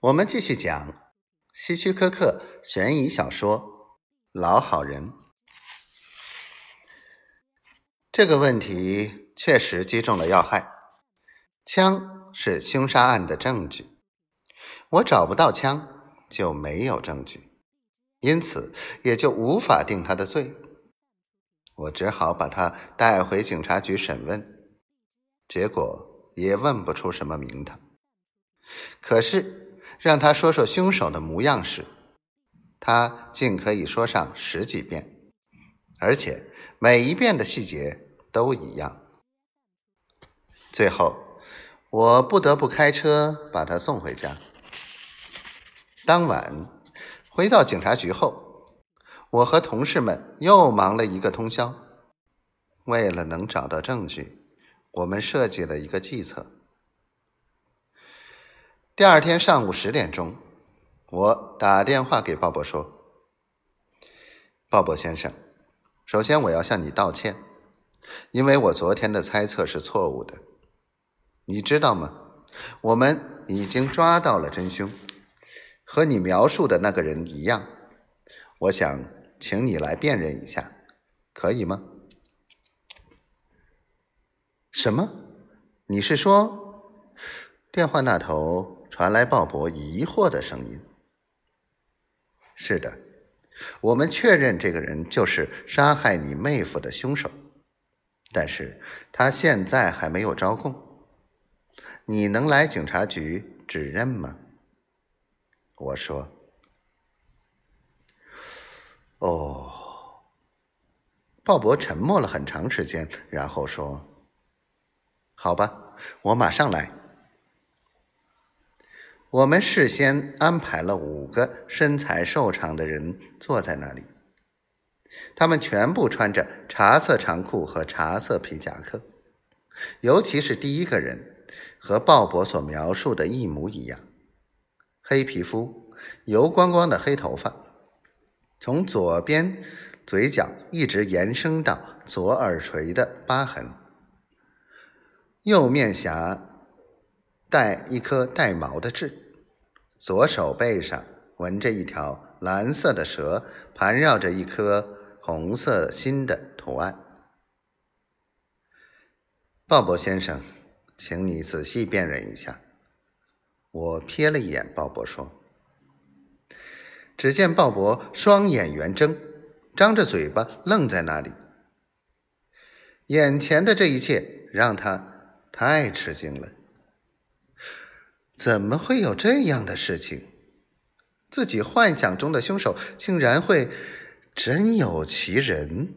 我们继续讲希区柯克悬疑小说《老好人》。这个问题确实击中了要害。枪是凶杀案的证据，我找不到枪，就没有证据，因此也就无法定他的罪。我只好把他带回警察局审问，结果也问不出什么名堂。可是。让他说说凶手的模样时，他竟可以说上十几遍，而且每一遍的细节都一样。最后，我不得不开车把他送回家。当晚回到警察局后，我和同事们又忙了一个通宵。为了能找到证据，我们设计了一个计策。第二天上午十点钟，我打电话给鲍勃说：“鲍勃先生，首先我要向你道歉，因为我昨天的猜测是错误的。你知道吗？我们已经抓到了真凶，和你描述的那个人一样。我想请你来辨认一下，可以吗？”什么？你是说电话那头？传来鲍勃疑惑的声音：“是的，我们确认这个人就是杀害你妹夫的凶手，但是他现在还没有招供。你能来警察局指认吗？”我说：“哦。”鲍勃沉默了很长时间，然后说：“好吧，我马上来。”我们事先安排了五个身材瘦长的人坐在那里，他们全部穿着茶色长裤和茶色皮夹克，尤其是第一个人，和鲍勃所描述的一模一样：黑皮肤、油光光的黑头发，从左边嘴角一直延伸到左耳垂的疤痕，右面颊。带一颗带毛的痣，左手背上纹着一条蓝色的蛇，盘绕着一颗红色心的图案。鲍勃先生，请你仔细辨认一下。我瞥了一眼鲍勃，说：“只见鲍勃双眼圆睁，张着嘴巴愣在那里。眼前的这一切让他太吃惊了。”怎么会有这样的事情？自己幻想中的凶手竟然会真有其人？